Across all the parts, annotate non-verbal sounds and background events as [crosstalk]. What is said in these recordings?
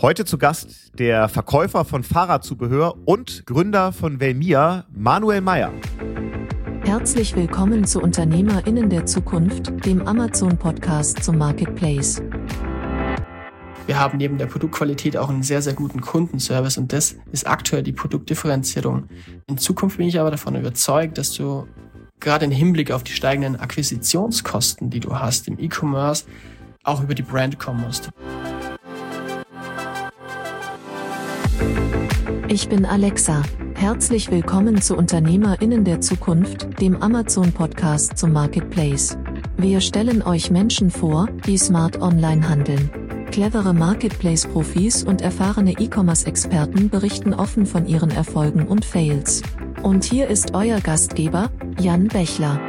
Heute zu Gast der Verkäufer von Fahrradzubehör und Gründer von Velmia, Manuel Meyer. Herzlich willkommen zu UnternehmerInnen der Zukunft, dem Amazon-Podcast zum Marketplace. Wir haben neben der Produktqualität auch einen sehr, sehr guten Kundenservice und das ist aktuell die Produktdifferenzierung. In Zukunft bin ich aber davon überzeugt, dass du gerade im Hinblick auf die steigenden Akquisitionskosten, die du hast im E-Commerce, auch über die Brand kommen musst. Ich bin Alexa. Herzlich willkommen zu UnternehmerInnen der Zukunft, dem Amazon-Podcast zum Marketplace. Wir stellen euch Menschen vor, die smart online handeln. Clevere Marketplace-Profis und erfahrene E-Commerce-Experten berichten offen von ihren Erfolgen und Fails. Und hier ist euer Gastgeber, Jan Bechler.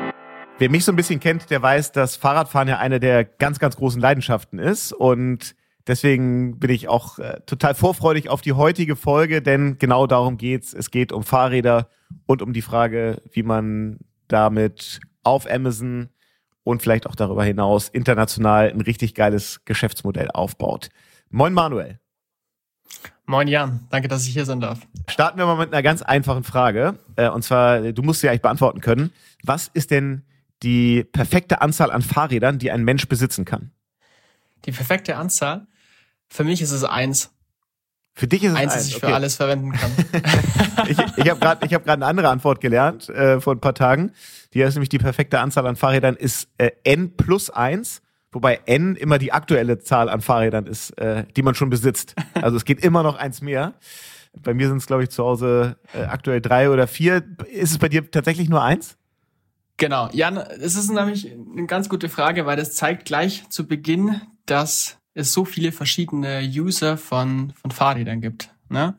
Wer mich so ein bisschen kennt, der weiß, dass Fahrradfahren ja eine der ganz, ganz großen Leidenschaften ist. Und deswegen bin ich auch äh, total vorfreudig auf die heutige Folge, denn genau darum geht's. Es geht um Fahrräder und um die Frage, wie man damit auf Amazon und vielleicht auch darüber hinaus international ein richtig geiles Geschäftsmodell aufbaut. Moin Manuel. Moin Jan, danke, dass ich hier sein darf. Starten wir mal mit einer ganz einfachen Frage. Äh, und zwar, du musst sie eigentlich beantworten können. Was ist denn die perfekte Anzahl an Fahrrädern, die ein Mensch besitzen kann? Die perfekte Anzahl? Für mich ist es eins. Für dich ist es eins, das ich okay. für alles verwenden kann. [laughs] ich ich habe gerade hab eine andere Antwort gelernt äh, vor ein paar Tagen. Die ist nämlich die perfekte Anzahl an Fahrrädern ist äh, n plus eins, wobei n immer die aktuelle Zahl an Fahrrädern ist, äh, die man schon besitzt. Also es geht immer noch eins mehr. Bei mir sind es, glaube ich, zu Hause äh, aktuell drei oder vier. Ist es bei dir tatsächlich nur eins? Genau, Jan, es ist nämlich eine ganz gute Frage, weil das zeigt gleich zu Beginn, dass es so viele verschiedene User von, von Fahrrädern gibt. Ne?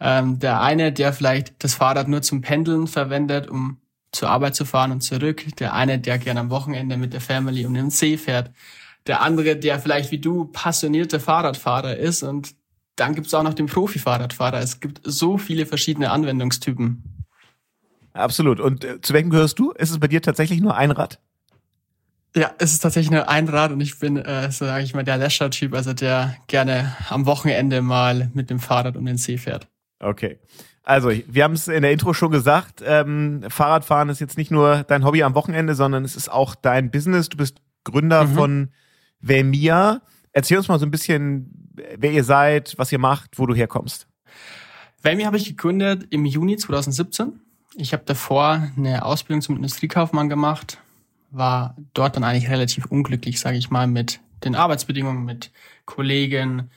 Ähm, der eine, der vielleicht das Fahrrad nur zum Pendeln verwendet, um zur Arbeit zu fahren und zurück. Der eine, der gerne am Wochenende mit der Family um den See fährt. Der andere, der vielleicht wie du passionierter Fahrradfahrer ist. Und dann gibt's auch noch den Profi-Fahrradfahrer. Es gibt so viele verschiedene Anwendungstypen. Absolut. Und äh, zu welchem gehörst du? Ist es bei dir tatsächlich nur ein Rad? Ja, es ist tatsächlich nur ein Rad und ich bin, äh, so sage ich mal, der Lescher-Typ, also der gerne am Wochenende mal mit dem Fahrrad um den See fährt. Okay. Also, wir haben es in der Intro schon gesagt, ähm, Fahrradfahren ist jetzt nicht nur dein Hobby am Wochenende, sondern es ist auch dein Business. Du bist Gründer mhm. von Vemia. Erzähl uns mal so ein bisschen, wer ihr seid, was ihr macht, wo du herkommst. Vemia habe ich gegründet im Juni 2017 ich habe davor eine Ausbildung zum Industriekaufmann gemacht, war dort dann eigentlich relativ unglücklich, sage ich mal, mit den Arbeitsbedingungen, mit Kollegen,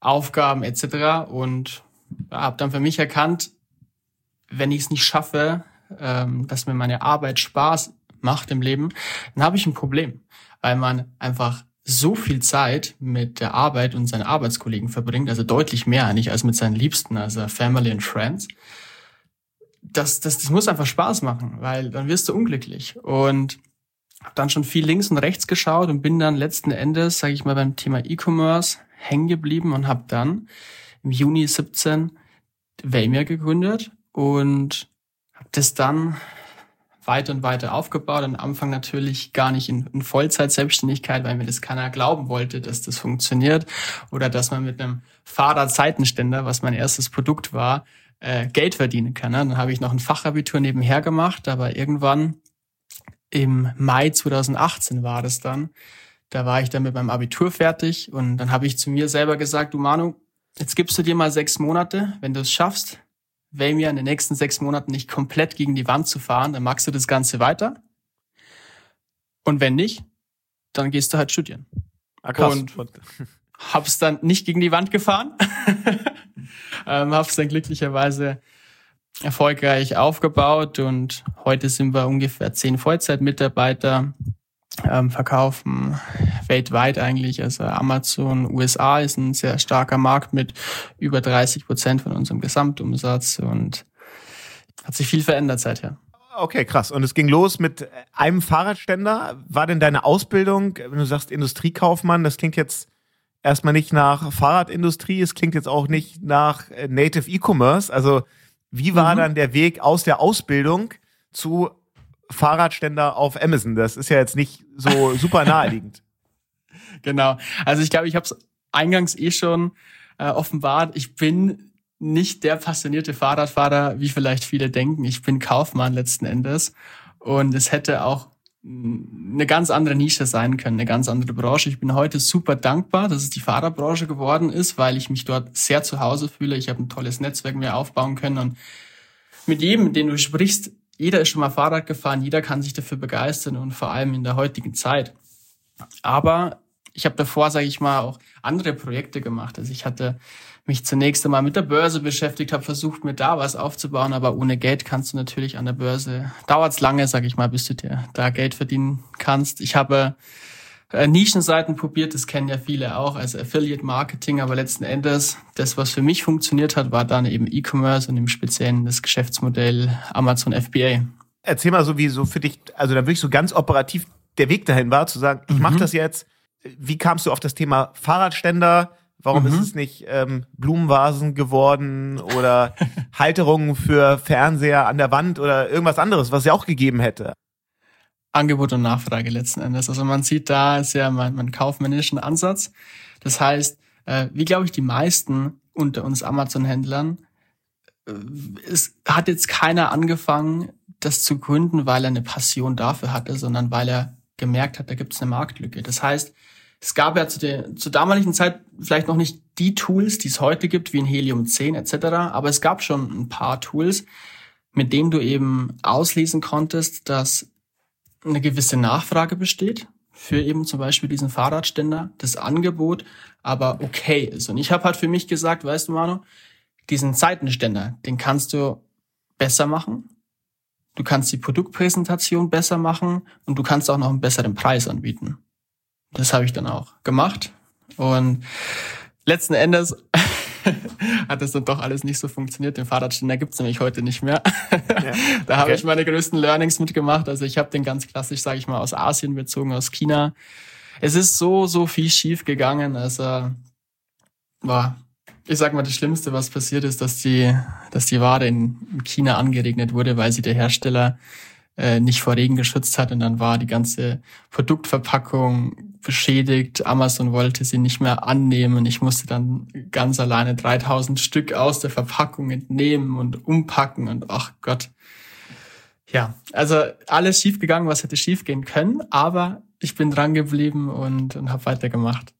Aufgaben etc. Und habe dann für mich erkannt, wenn ich es nicht schaffe, ähm, dass mir meine Arbeit Spaß macht im Leben, dann habe ich ein Problem, weil man einfach so viel Zeit mit der Arbeit und seinen Arbeitskollegen verbringt, also deutlich mehr eigentlich als mit seinen Liebsten, also Family and Friends das, das, das muss einfach Spaß machen, weil dann wirst du unglücklich. Und habe dann schon viel links und rechts geschaut und bin dann letzten Endes, sage ich mal, beim Thema E-Commerce hängen geblieben und habe dann im Juni 17 Waymer gegründet und habe das dann weiter und weiter aufgebaut. Am Anfang natürlich gar nicht in, in Vollzeit-Selbstständigkeit, weil mir das keiner glauben wollte, dass das funktioniert oder dass man mit einem Fahrradseitenständer, was mein erstes Produkt war, äh, Geld verdienen kann. Ne? Dann habe ich noch ein Fachabitur nebenher gemacht, aber irgendwann im Mai 2018 war das dann. Da war ich dann mit meinem Abitur fertig und dann habe ich zu mir selber gesagt, du Manu, jetzt gibst du dir mal sechs Monate, wenn du es schaffst, wähl mir in den nächsten sechs Monaten nicht komplett gegen die Wand zu fahren, dann magst du das Ganze weiter. Und wenn nicht, dann gehst du halt studieren. Ah, krass. Und hab's dann nicht gegen die Wand gefahren. [laughs] ähm, habe es dann glücklicherweise erfolgreich aufgebaut und heute sind wir ungefähr zehn Vollzeitmitarbeiter, ähm, verkaufen weltweit eigentlich. Also Amazon USA ist ein sehr starker Markt mit über 30 Prozent von unserem Gesamtumsatz und hat sich viel verändert seither. Okay, krass. Und es ging los mit einem Fahrradständer. War denn deine Ausbildung, wenn du sagst Industriekaufmann, das klingt jetzt erstmal nicht nach Fahrradindustrie, es klingt jetzt auch nicht nach äh, Native E-Commerce. Also wie war mhm. dann der Weg aus der Ausbildung zu Fahrradständer auf Amazon? Das ist ja jetzt nicht so [laughs] super naheliegend. genau. Also ich glaube, ich habe es eingangs eh schon äh, offenbart. Ich bin nicht der passionierte Fahrradfahrer, wie vielleicht viele denken. Ich bin Kaufmann letzten Endes. Und es hätte auch eine ganz andere Nische sein können, eine ganz andere Branche. Ich bin heute super dankbar, dass es die Fahrradbranche geworden ist, weil ich mich dort sehr zu Hause fühle. Ich habe ein tolles Netzwerk mir aufbauen können und mit jedem, den du sprichst, jeder ist schon mal Fahrrad gefahren, jeder kann sich dafür begeistern und vor allem in der heutigen Zeit. Aber ich habe davor, sage ich mal, auch andere Projekte gemacht. Also ich hatte mich zunächst einmal mit der Börse beschäftigt, habe versucht, mir da was aufzubauen, aber ohne Geld kannst du natürlich an der Börse, dauert's lange, sage ich mal, bis du dir da Geld verdienen kannst. Ich habe äh, Nischenseiten probiert, das kennen ja viele auch, also Affiliate Marketing, aber letzten Endes, das, was für mich funktioniert hat, war dann eben E-Commerce und im Speziellen das Geschäftsmodell Amazon FBA. Erzähl mal so, wie so für dich, also da wirklich so ganz operativ der Weg dahin war, zu sagen, ich mhm. mache das jetzt. Wie kamst du auf das Thema Fahrradständer? Warum mhm. ist es nicht ähm, Blumenvasen geworden oder [laughs] Halterungen für Fernseher an der Wand oder irgendwas anderes, was es ja auch gegeben hätte? Angebot und Nachfrage letzten Endes. Also man sieht da sehr mein, mein kaufmännischen Ansatz. Das heißt, äh, wie glaube ich die meisten unter uns Amazon-Händlern, äh, es hat jetzt keiner angefangen, das zu gründen, weil er eine Passion dafür hatte, sondern weil er gemerkt hat, da gibt es eine Marktlücke. Das heißt, es gab ja zu der zur damaligen Zeit vielleicht noch nicht die Tools, die es heute gibt, wie ein Helium 10 etc., aber es gab schon ein paar Tools, mit denen du eben auslesen konntest, dass eine gewisse Nachfrage besteht für eben zum Beispiel diesen Fahrradständer, das Angebot aber okay ist. Und ich habe halt für mich gesagt, weißt du, Manu, diesen Seitenständer, den kannst du besser machen. Du kannst die Produktpräsentation besser machen und du kannst auch noch einen besseren Preis anbieten. Das habe ich dann auch gemacht. Und letzten Endes [laughs] hat das dann doch alles nicht so funktioniert. Den Fahrradständer gibt's nämlich heute nicht mehr. Ja. [laughs] da habe ich meine größten Learnings mitgemacht. Also ich habe den ganz klassisch, sage ich mal, aus Asien bezogen, aus China. Es ist so, so viel schief gegangen. Also war, ich sag mal, das Schlimmste, was passiert ist, dass die, dass die Ware in China angeregnet wurde, weil sie der Hersteller äh, nicht vor Regen geschützt hat und dann war die ganze Produktverpackung beschädigt. Amazon wollte sie nicht mehr annehmen. Ich musste dann ganz alleine 3000 Stück aus der Verpackung entnehmen und umpacken und ach Gott. Ja, also alles schiefgegangen, was hätte schiefgehen können, aber ich bin dran geblieben und, und habe weitergemacht.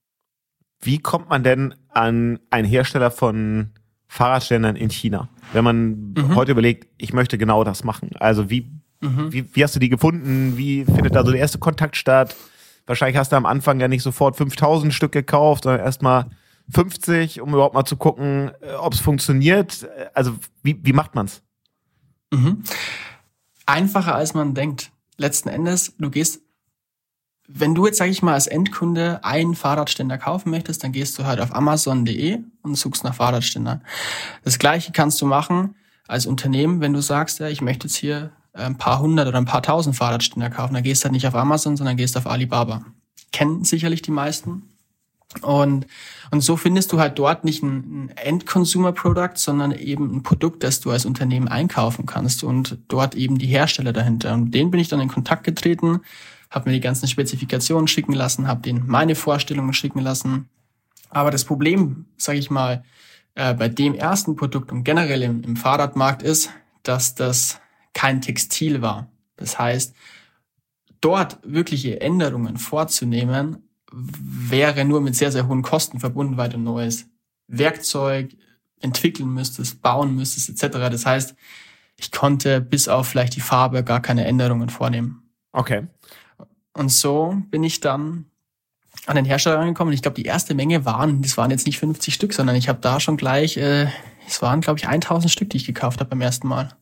Wie kommt man denn an einen Hersteller von Fahrradständern in China? Wenn man mhm. heute überlegt, ich möchte genau das machen. Also wie, mhm. wie, wie hast du die gefunden? Wie findet da so der erste Kontakt statt? Wahrscheinlich hast du am Anfang ja nicht sofort 5000 Stück gekauft, sondern erstmal 50, um überhaupt mal zu gucken, äh, ob es funktioniert. Also wie, wie macht man's? Mhm. Einfacher als man denkt. Letzten Endes, du gehst, wenn du jetzt, sag ich mal, als Endkunde einen Fahrradständer kaufen möchtest, dann gehst du halt auf amazon.de und suchst nach Fahrradständern. Das gleiche kannst du machen als Unternehmen, wenn du sagst, ja, ich möchte jetzt hier ein paar hundert oder ein paar tausend Fahrradständer kaufen. Da gehst du halt nicht auf Amazon, sondern gehst auf Alibaba. Kennen sicherlich die meisten. Und, und so findest du halt dort nicht ein, ein End-Consumer-Product, sondern eben ein Produkt, das du als Unternehmen einkaufen kannst und dort eben die Hersteller dahinter. Und denen bin ich dann in Kontakt getreten, habe mir die ganzen Spezifikationen schicken lassen, habe denen meine Vorstellungen schicken lassen. Aber das Problem, sage ich mal, äh, bei dem ersten Produkt und generell im, im Fahrradmarkt ist, dass das kein Textil war. Das heißt, dort wirkliche Änderungen vorzunehmen, wäre nur mit sehr, sehr hohen Kosten verbunden, weil du neues Werkzeug entwickeln müsstest, bauen müsstest, etc. Das heißt, ich konnte bis auf vielleicht die Farbe gar keine Änderungen vornehmen. Okay. Und so bin ich dann an den Hersteller angekommen. Ich glaube, die erste Menge waren, das waren jetzt nicht 50 Stück, sondern ich habe da schon gleich, äh, es waren, glaube ich, 1000 Stück, die ich gekauft habe beim ersten Mal.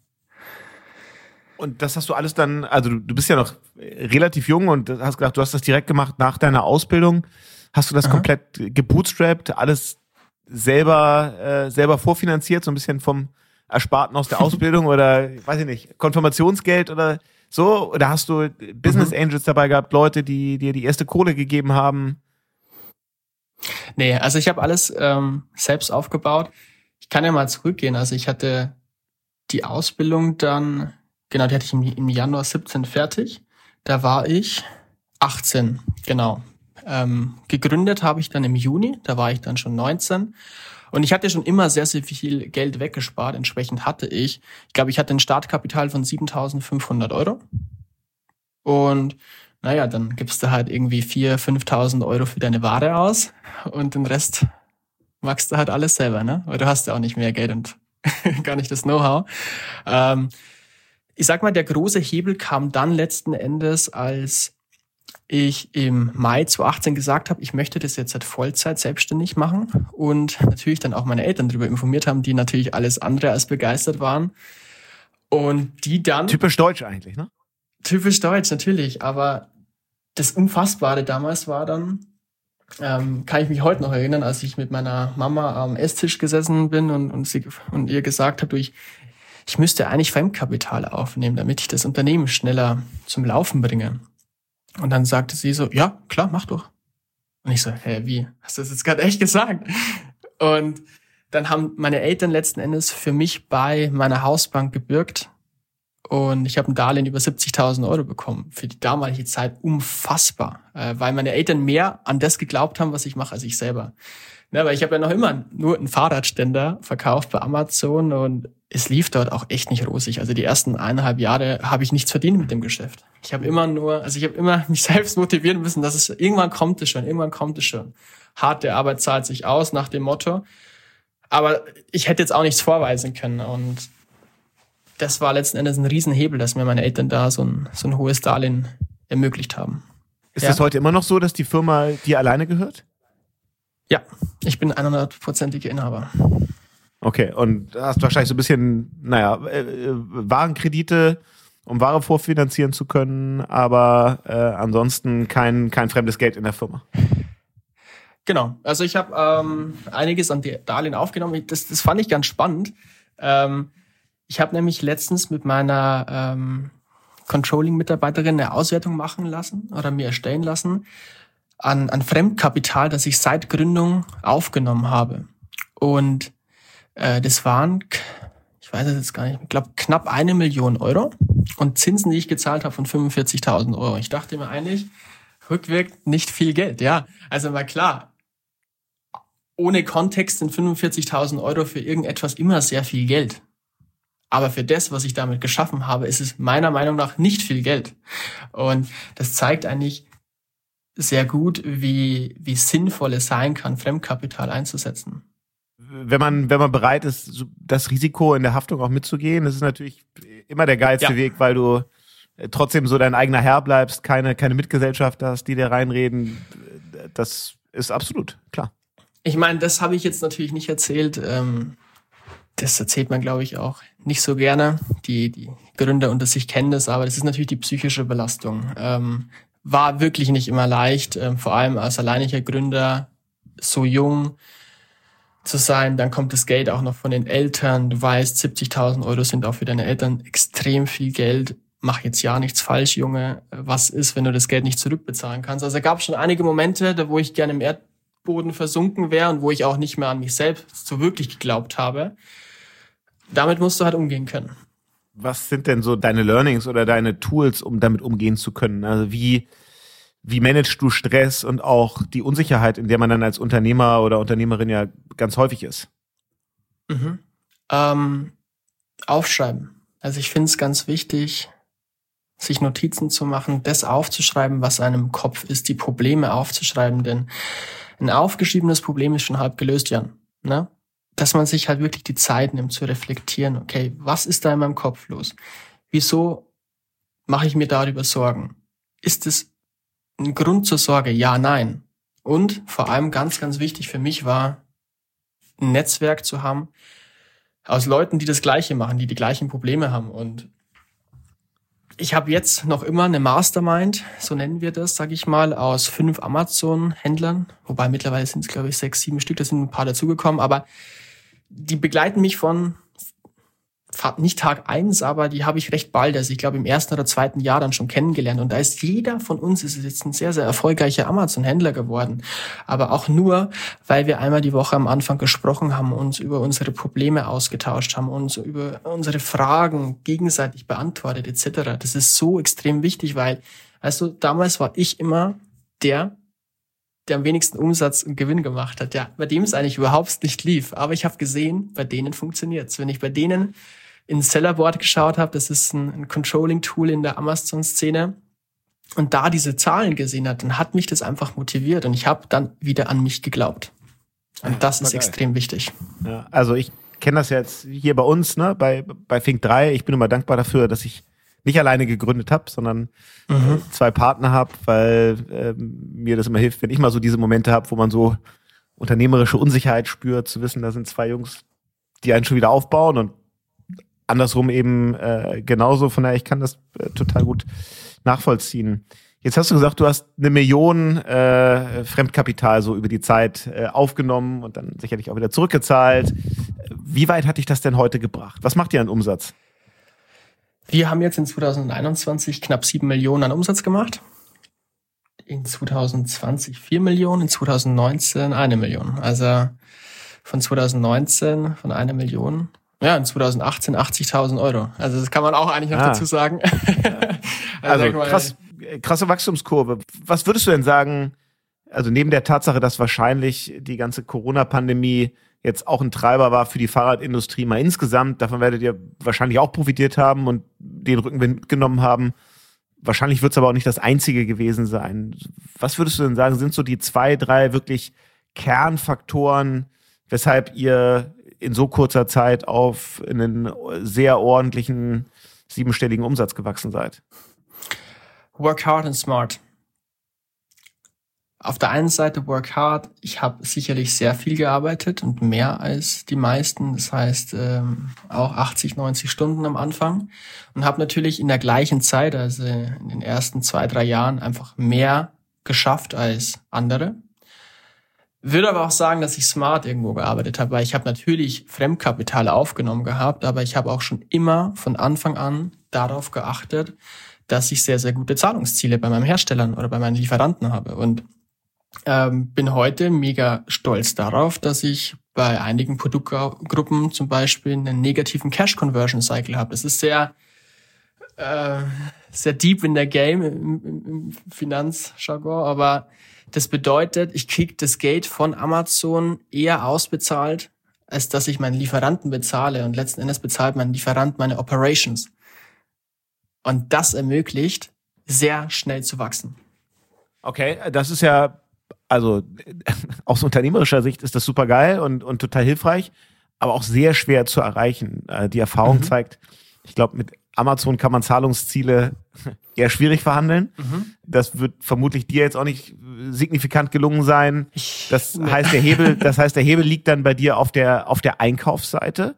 Und das hast du alles dann, also du, du bist ja noch relativ jung und hast gedacht, du hast das direkt gemacht nach deiner Ausbildung. Hast du das Aha. komplett gebootstrapped, alles selber, äh, selber vorfinanziert, so ein bisschen vom Ersparten aus der [laughs] Ausbildung oder, weiß ich nicht, Konfirmationsgeld oder so? Oder hast du Business mhm. Angels dabei gehabt, Leute, die dir die erste Kohle gegeben haben? Nee, also ich habe alles ähm, selbst aufgebaut. Ich kann ja mal zurückgehen. Also ich hatte die Ausbildung dann Genau, die hatte ich im, im Januar 17 fertig. Da war ich 18, genau. Ähm, gegründet habe ich dann im Juni, da war ich dann schon 19. Und ich hatte schon immer sehr, sehr viel Geld weggespart. Entsprechend hatte ich, ich glaube, ich hatte ein Startkapital von 7.500 Euro. Und naja, dann gibst du halt irgendwie 4.000, 5.000 Euro für deine Ware aus und den Rest machst du halt alles selber, ne? Weil du hast ja auch nicht mehr Geld und [laughs] gar nicht das Know-how. Ähm, ich sag mal, der große Hebel kam dann letzten Endes, als ich im Mai 2018 gesagt habe, ich möchte das jetzt seit Vollzeit selbstständig machen und natürlich dann auch meine Eltern darüber informiert haben, die natürlich alles andere als begeistert waren. Und die dann. Typisch deutsch eigentlich, ne? Typisch deutsch, natürlich. Aber das Unfassbare damals war dann, ähm, kann ich mich heute noch erinnern, als ich mit meiner Mama am Esstisch gesessen bin und, und, sie, und ihr gesagt habe, ich, ich müsste eigentlich Fremdkapital aufnehmen, damit ich das Unternehmen schneller zum Laufen bringe. Und dann sagte sie so, ja, klar, mach doch. Und ich so, hä, wie? Hast du das jetzt gerade echt gesagt? Und dann haben meine Eltern letzten Endes für mich bei meiner Hausbank gebürgt. Und ich habe ein Darlehen über 70.000 Euro bekommen. Für die damalige Zeit unfassbar. Äh, weil meine Eltern mehr an das geglaubt haben, was ich mache, als ich selber. Ne, weil ich habe ja noch immer nur einen Fahrradständer verkauft bei Amazon und es lief dort auch echt nicht rosig. Also die ersten eineinhalb Jahre habe ich nichts verdient mit dem Geschäft. Ich habe immer nur, also ich habe immer [laughs] mich selbst motivieren müssen, dass es irgendwann kommt es schon, irgendwann kommt es schon. Harte Arbeit zahlt sich aus nach dem Motto. Aber ich hätte jetzt auch nichts vorweisen können und das war letzten Endes ein Riesenhebel, dass mir meine Eltern da so ein, so ein hohes Darlehen ermöglicht haben. Ist ja? das heute immer noch so, dass die Firma dir alleine gehört? Ja, ich bin 100%iger Inhaber. Okay, und hast wahrscheinlich so ein bisschen, naja, äh, äh, Warenkredite, um Ware vorfinanzieren zu können, aber äh, ansonsten kein, kein fremdes Geld in der Firma. Genau, also ich habe ähm, einiges an Darlehen aufgenommen. Das, das fand ich ganz spannend. Ähm, ich habe nämlich letztens mit meiner ähm, Controlling-Mitarbeiterin eine Auswertung machen lassen oder mir erstellen lassen an, an Fremdkapital, das ich seit Gründung aufgenommen habe. Und äh, das waren, ich weiß es jetzt gar nicht, ich glaube knapp eine Million Euro und Zinsen, die ich gezahlt habe von 45.000 Euro. Ich dachte mir eigentlich, rückwirkend nicht viel Geld. Ja, also mal klar, ohne Kontext sind 45.000 Euro für irgendetwas immer sehr viel Geld. Aber für das, was ich damit geschaffen habe, ist es meiner Meinung nach nicht viel Geld. Und das zeigt eigentlich sehr gut, wie, wie sinnvoll es sein kann, Fremdkapital einzusetzen wenn man, wenn man bereit ist, das Risiko in der Haftung auch mitzugehen, das ist natürlich immer der geilste ja. Weg, weil du äh, trotzdem so dein eigener Herr bleibst, keine, keine Mitgesellschaft hast, die dir reinreden. Das ist absolut klar. Ich meine, das habe ich jetzt natürlich nicht erzählt. Ähm, das erzählt man, glaube ich, auch nicht so gerne. Die, die Gründer unter sich kennen das, aber das ist natürlich die psychische Belastung. War wirklich nicht immer leicht, ähm, vor allem als alleiniger Gründer, so jung, zu sein. Dann kommt das Geld auch noch von den Eltern. Du weißt, 70.000 Euro sind auch für deine Eltern extrem viel Geld. Mach jetzt ja nichts falsch, Junge. Was ist, wenn du das Geld nicht zurückbezahlen kannst? Also es gab schon einige Momente, da wo ich gerne im Erdboden versunken wäre und wo ich auch nicht mehr an mich selbst so wirklich geglaubt habe. Damit musst du halt umgehen können. Was sind denn so deine Learnings oder deine Tools, um damit umgehen zu können? Also wie, wie managst du Stress und auch die Unsicherheit, in der man dann als Unternehmer oder Unternehmerin ja ganz häufig ist? Mhm. Ähm, aufschreiben. Also ich finde es ganz wichtig, sich Notizen zu machen, das aufzuschreiben, was einem im Kopf ist, die Probleme aufzuschreiben, denn ein aufgeschriebenes Problem ist schon halb gelöst, Jan. Ne? Dass man sich halt wirklich die Zeit nimmt zu reflektieren, okay, was ist da in meinem Kopf los? Wieso mache ich mir darüber Sorgen? Ist es ein Grund zur Sorge? Ja, nein. Und vor allem ganz, ganz wichtig für mich war, ein Netzwerk zu haben aus Leuten, die das Gleiche machen, die die gleichen Probleme haben. Und ich habe jetzt noch immer eine Mastermind, so nennen wir das, sage ich mal, aus fünf Amazon-Händlern, wobei mittlerweile sind es, glaube ich, sechs, sieben Stück, da sind ein paar dazugekommen, aber die begleiten mich von nicht Tag eins, aber die habe ich recht bald, also ich glaube im ersten oder zweiten Jahr dann schon kennengelernt. Und da ist jeder von uns ist jetzt ein sehr, sehr erfolgreicher Amazon-Händler geworden. Aber auch nur, weil wir einmal die Woche am Anfang gesprochen haben, uns über unsere Probleme ausgetauscht haben, uns über unsere Fragen gegenseitig beantwortet etc. Das ist so extrem wichtig, weil, also damals war ich immer der, der am wenigsten Umsatz und Gewinn gemacht hat, ja, bei dem es eigentlich überhaupt nicht lief. Aber ich habe gesehen, bei denen funktioniert's. Wenn ich bei denen in Sellerboard geschaut habe, das ist ein, ein Controlling-Tool in der Amazon-Szene, und da diese Zahlen gesehen hat, dann hat mich das einfach motiviert und ich habe dann wieder an mich geglaubt. Und das ist geil. extrem wichtig. Ja, also ich kenne das jetzt hier bei uns, ne, bei, bei Fink 3. Ich bin immer dankbar dafür, dass ich nicht alleine gegründet habe, sondern mhm. zwei Partner habe, weil äh, mir das immer hilft, wenn ich mal so diese Momente habe, wo man so unternehmerische Unsicherheit spürt, zu wissen, da sind zwei Jungs, die einen schon wieder aufbauen und andersrum eben äh, genauso. Von daher, ich kann das äh, total gut nachvollziehen. Jetzt hast du gesagt, du hast eine Million äh, Fremdkapital so über die Zeit äh, aufgenommen und dann sicherlich auch wieder zurückgezahlt. Wie weit hat dich das denn heute gebracht? Was macht ihr an Umsatz? Wir haben jetzt in 2021 knapp sieben Millionen an Umsatz gemacht. In 2020 vier Millionen, in 2019 eine Million. Also von 2019 von einer Million. Ja, in 2018 80.000 Euro. Also das kann man auch eigentlich noch ah. dazu sagen. [laughs] also, also krass, krasse Wachstumskurve. Was würdest du denn sagen, also neben der Tatsache, dass wahrscheinlich die ganze Corona-Pandemie jetzt auch ein Treiber war für die Fahrradindustrie mal insgesamt. Davon werdet ihr wahrscheinlich auch profitiert haben und den Rückenwind mitgenommen haben. Wahrscheinlich wird es aber auch nicht das einzige gewesen sein. Was würdest du denn sagen, sind so die zwei, drei wirklich Kernfaktoren, weshalb ihr in so kurzer Zeit auf einen sehr ordentlichen siebenstelligen Umsatz gewachsen seid? Work hard and smart auf der einen Seite work hard. Ich habe sicherlich sehr viel gearbeitet und mehr als die meisten. Das heißt ähm, auch 80, 90 Stunden am Anfang und habe natürlich in der gleichen Zeit, also in den ersten zwei, drei Jahren, einfach mehr geschafft als andere. Würde aber auch sagen, dass ich smart irgendwo gearbeitet habe, weil ich habe natürlich Fremdkapital aufgenommen gehabt, aber ich habe auch schon immer von Anfang an darauf geachtet, dass ich sehr, sehr gute Zahlungsziele bei meinen Herstellern oder bei meinen Lieferanten habe. Und ähm, bin heute mega stolz darauf, dass ich bei einigen Produktgruppen zum Beispiel einen negativen Cash Conversion Cycle habe. Das ist sehr äh, sehr deep in der Game im, im Finanzjargon, aber das bedeutet, ich krieg das Geld von Amazon eher ausbezahlt, als dass ich meinen Lieferanten bezahle und letzten Endes bezahlt mein Lieferant meine Operations. Und das ermöglicht, sehr schnell zu wachsen. Okay, das ist ja also [laughs] aus unternehmerischer Sicht ist das super geil und, und total hilfreich, aber auch sehr schwer zu erreichen. Äh, die Erfahrung mhm. zeigt, ich glaube, mit Amazon kann man Zahlungsziele [laughs] eher schwierig verhandeln. Mhm. Das wird vermutlich dir jetzt auch nicht signifikant gelungen sein. Das heißt, der Hebel, [laughs] das heißt, der Hebel liegt dann bei dir auf der, auf der Einkaufsseite.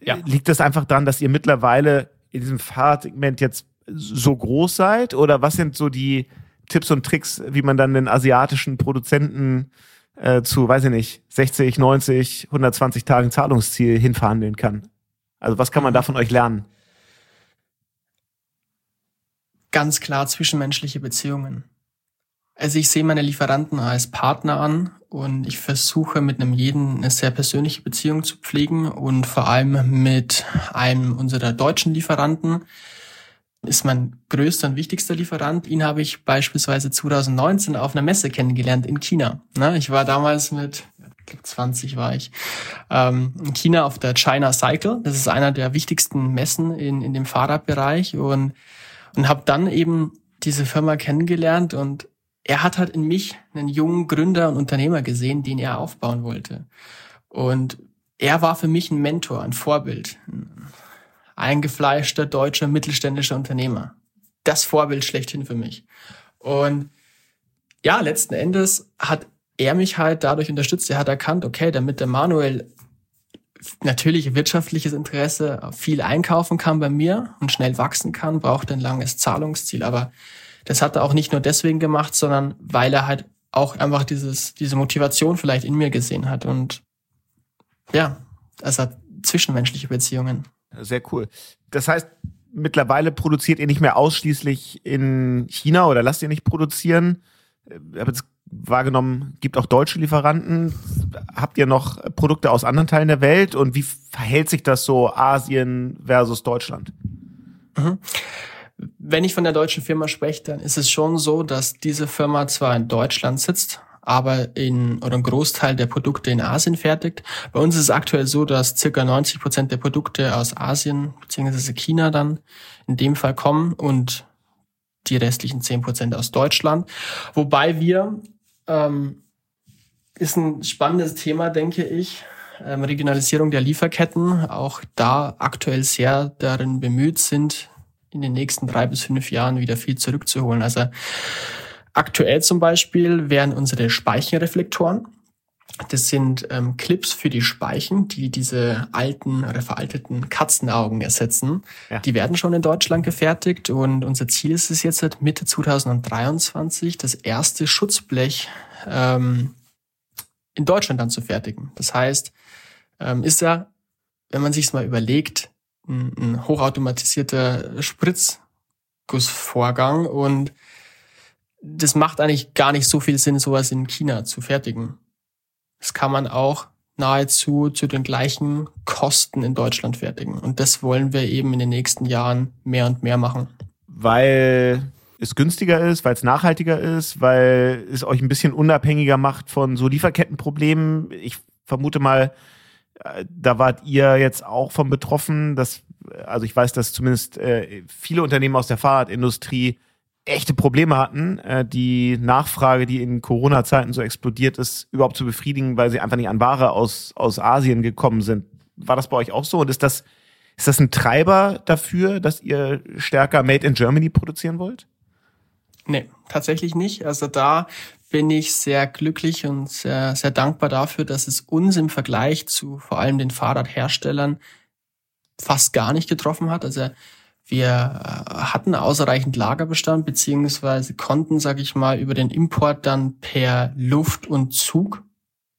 Ja. Liegt das einfach daran, dass ihr mittlerweile in diesem Fahrradsegment jetzt so groß seid? Oder was sind so die, Tipps und Tricks, wie man dann den asiatischen Produzenten äh, zu, weiß ich nicht, 60, 90, 120 Tagen Zahlungsziel hinverhandeln kann. Also was kann man da von euch lernen? Ganz klar zwischenmenschliche Beziehungen. Also ich sehe meine Lieferanten als Partner an und ich versuche mit einem jeden eine sehr persönliche Beziehung zu pflegen und vor allem mit einem unserer deutschen Lieferanten ist mein größter und wichtigster Lieferant. Ihn habe ich beispielsweise 2019 auf einer Messe kennengelernt in China. Ich war damals mit 20 war ich ähm, in China auf der China Cycle. Das ist einer der wichtigsten Messen in, in dem Fahrradbereich und und habe dann eben diese Firma kennengelernt und er hat halt in mich einen jungen Gründer und Unternehmer gesehen, den er aufbauen wollte. Und er war für mich ein Mentor, ein Vorbild, eingefleischter deutscher mittelständischer Unternehmer. Das Vorbild schlechthin für mich. Und ja, letzten Endes hat er mich halt dadurch unterstützt. Er hat erkannt, okay, damit der Manuel natürlich wirtschaftliches Interesse viel einkaufen kann bei mir und schnell wachsen kann, braucht ein langes Zahlungsziel. Aber das hat er auch nicht nur deswegen gemacht, sondern weil er halt auch einfach dieses, diese Motivation vielleicht in mir gesehen hat. Und ja, es hat zwischenmenschliche Beziehungen. Sehr cool. Das heißt, mittlerweile produziert ihr nicht mehr ausschließlich in China oder lasst ihr nicht produzieren? Ich habe jetzt wahrgenommen, gibt auch deutsche Lieferanten. Habt ihr noch Produkte aus anderen Teilen der Welt und wie verhält sich das so Asien versus Deutschland? Mhm. Wenn ich von der deutschen Firma spreche, dann ist es schon so, dass diese Firma zwar in Deutschland sitzt, aber in oder ein Großteil der Produkte in Asien fertigt. Bei uns ist es aktuell so, dass circa 90 Prozent der Produkte aus Asien bzw. China dann in dem Fall kommen und die restlichen 10 Prozent aus Deutschland. Wobei wir ähm, ist ein spannendes Thema, denke ich. Ähm, Regionalisierung der Lieferketten, auch da aktuell sehr darin bemüht sind, in den nächsten drei bis fünf Jahren wieder viel zurückzuholen. Also aktuell zum Beispiel wären unsere Speichenreflektoren. Das sind ähm, Clips für die Speichen, die diese alten oder veralteten Katzenaugen ersetzen. Ja. Die werden schon in Deutschland gefertigt und unser Ziel ist es jetzt seit Mitte 2023, das erste Schutzblech ähm, in Deutschland dann zu fertigen. Das heißt, ähm, ist ja, wenn man sich mal überlegt, ein, ein hochautomatisierter Spritzgussvorgang und das macht eigentlich gar nicht so viel Sinn, sowas in China zu fertigen. Das kann man auch nahezu zu den gleichen Kosten in Deutschland fertigen. Und das wollen wir eben in den nächsten Jahren mehr und mehr machen. Weil es günstiger ist, weil es nachhaltiger ist, weil es euch ein bisschen unabhängiger macht von so Lieferkettenproblemen. Ich vermute mal, äh, da wart ihr jetzt auch von betroffen. Dass, also ich weiß, dass zumindest äh, viele Unternehmen aus der Fahrradindustrie echte Probleme hatten, äh, die Nachfrage, die in Corona-Zeiten so explodiert ist, überhaupt zu befriedigen, weil sie einfach nicht an Ware aus, aus Asien gekommen sind. War das bei euch auch so? Und ist das, ist das ein Treiber dafür, dass ihr stärker Made in Germany produzieren wollt? Nee, tatsächlich nicht. Also da bin ich sehr glücklich und sehr, sehr dankbar dafür, dass es uns im Vergleich zu vor allem den Fahrradherstellern fast gar nicht getroffen hat. Also wir äh, hatten ausreichend Lagerbestand beziehungsweise konnten, sage ich mal, über den Import dann per Luft und Zug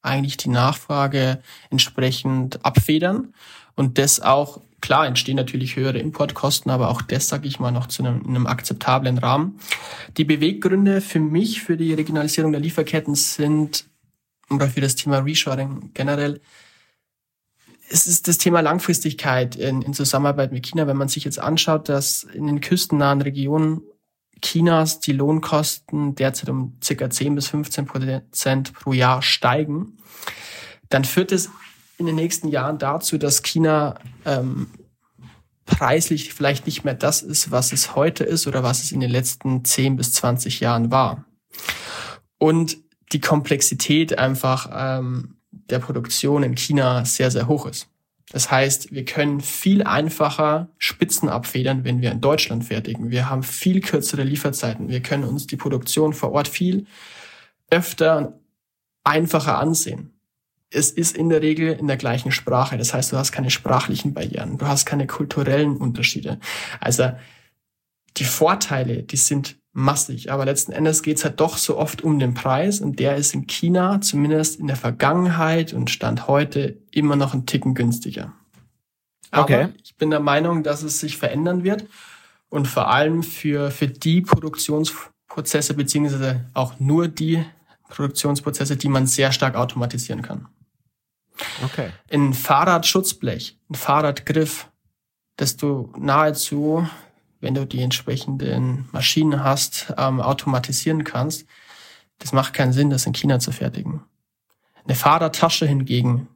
eigentlich die Nachfrage entsprechend abfedern und das auch Klar entstehen natürlich höhere Importkosten, aber auch das, sage ich mal, noch zu einem, einem akzeptablen Rahmen. Die Beweggründe für mich, für die Regionalisierung der Lieferketten sind, oder für das Thema Reshoring generell, es ist das Thema Langfristigkeit in, in Zusammenarbeit mit China. Wenn man sich jetzt anschaut, dass in den küstennahen Regionen Chinas die Lohnkosten derzeit um circa 10 bis 15 Prozent pro Jahr steigen, dann führt es in den nächsten Jahren dazu, dass China ähm, preislich vielleicht nicht mehr das ist, was es heute ist oder was es in den letzten 10 bis 20 Jahren war. Und die Komplexität einfach ähm, der Produktion in China sehr, sehr hoch ist. Das heißt, wir können viel einfacher Spitzen abfedern, wenn wir in Deutschland fertigen. Wir haben viel kürzere Lieferzeiten. Wir können uns die Produktion vor Ort viel öfter und einfacher ansehen es ist in der Regel in der gleichen Sprache. Das heißt, du hast keine sprachlichen Barrieren, du hast keine kulturellen Unterschiede. Also die Vorteile, die sind massig, aber letzten Endes geht's halt doch so oft um den Preis und der ist in China zumindest in der Vergangenheit und Stand heute immer noch ein Ticken günstiger. Aber okay. ich bin der Meinung, dass es sich verändern wird und vor allem für, für die Produktionsprozesse beziehungsweise auch nur die Produktionsprozesse, die man sehr stark automatisieren kann. Okay. Ein Fahrradschutzblech, ein Fahrradgriff, dass du nahezu, wenn du die entsprechenden Maschinen hast, ähm, automatisieren kannst, das macht keinen Sinn, das in China zu fertigen. Eine Fahrradtasche hingegen,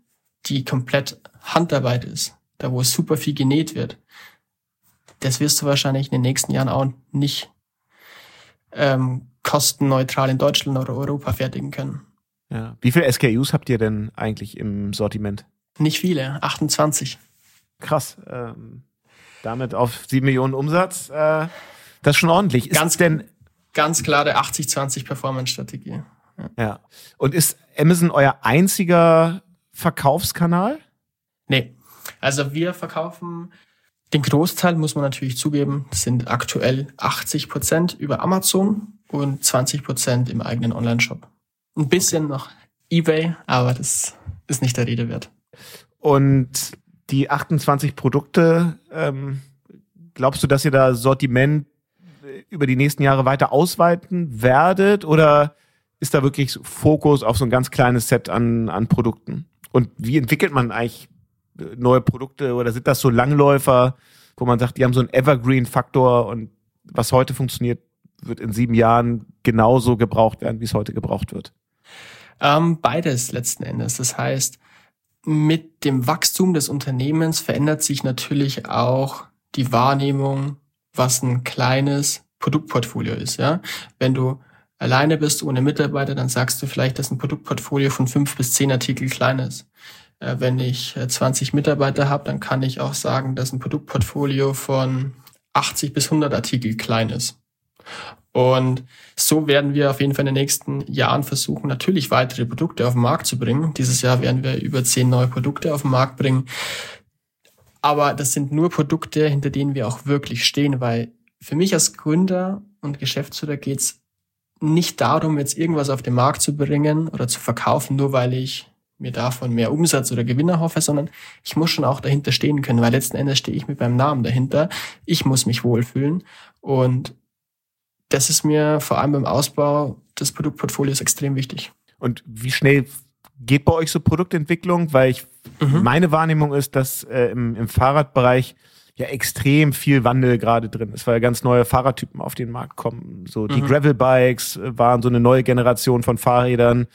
die komplett Handarbeit ist, da wo super viel genäht wird, das wirst du wahrscheinlich in den nächsten Jahren auch nicht ähm, kostenneutral in Deutschland oder Europa fertigen können. Ja. Wie viele SKUs habt ihr denn eigentlich im Sortiment? Nicht viele, 28. Krass. Ähm, damit auf 7 Millionen Umsatz. Äh, das ist schon ordentlich. Ist ganz, denn ganz klare 80-20 Performance-Strategie. Ja. ja. Und ist Amazon euer einziger Verkaufskanal? Nee. Also wir verkaufen den Großteil, muss man natürlich zugeben, sind aktuell 80 Prozent über Amazon und 20 Prozent im eigenen Online-Shop. Ein bisschen noch eBay, aber das ist nicht der Rede wert. Und die 28 Produkte, ähm, glaubst du, dass ihr da Sortiment über die nächsten Jahre weiter ausweiten werdet oder ist da wirklich Fokus auf so ein ganz kleines Set an, an Produkten? Und wie entwickelt man eigentlich neue Produkte oder sind das so Langläufer, wo man sagt, die haben so einen Evergreen-Faktor und was heute funktioniert, wird in sieben Jahren genauso gebraucht werden, wie es heute gebraucht wird? Ähm, beides letzten Endes. Das heißt, mit dem Wachstum des Unternehmens verändert sich natürlich auch die Wahrnehmung, was ein kleines Produktportfolio ist. Ja, wenn du alleine bist ohne Mitarbeiter, dann sagst du vielleicht, dass ein Produktportfolio von fünf bis zehn Artikel klein ist. Äh, wenn ich 20 äh, Mitarbeiter habe, dann kann ich auch sagen, dass ein Produktportfolio von 80 bis 100 Artikel klein ist. Und so werden wir auf jeden Fall in den nächsten Jahren versuchen, natürlich weitere Produkte auf den Markt zu bringen. Dieses Jahr werden wir über zehn neue Produkte auf den Markt bringen. Aber das sind nur Produkte, hinter denen wir auch wirklich stehen, weil für mich als Gründer und Geschäftsführer geht's nicht darum, jetzt irgendwas auf den Markt zu bringen oder zu verkaufen, nur weil ich mir davon mehr Umsatz oder Gewinner hoffe, sondern ich muss schon auch dahinter stehen können, weil letzten Endes stehe ich mit meinem Namen dahinter. Ich muss mich wohlfühlen und das ist mir vor allem beim Ausbau des Produktportfolios extrem wichtig. Und wie schnell geht bei euch so Produktentwicklung? Weil ich, mhm. meine Wahrnehmung ist, dass äh, im, im Fahrradbereich ja extrem viel Wandel gerade drin ist, weil ganz neue Fahrradtypen auf den Markt kommen. So die mhm. Gravel-Bikes äh, waren so eine neue Generation von Fahrrädern.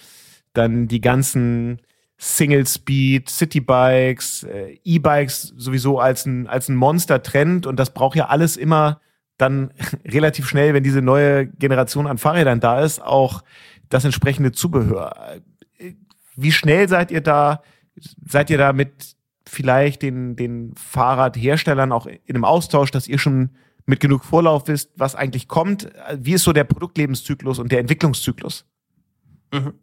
Dann die ganzen Single Speed, City Bikes, äh, E-Bikes sowieso als ein, als ein Monster-Trend und das braucht ja alles immer dann [laughs] relativ schnell, wenn diese neue Generation an Fahrrädern da ist, auch das entsprechende Zubehör. Wie schnell seid ihr da? Seid ihr da mit vielleicht den, den Fahrradherstellern auch in einem Austausch, dass ihr schon mit genug Vorlauf wisst, was eigentlich kommt? Wie ist so der Produktlebenszyklus und der Entwicklungszyklus? Mhm.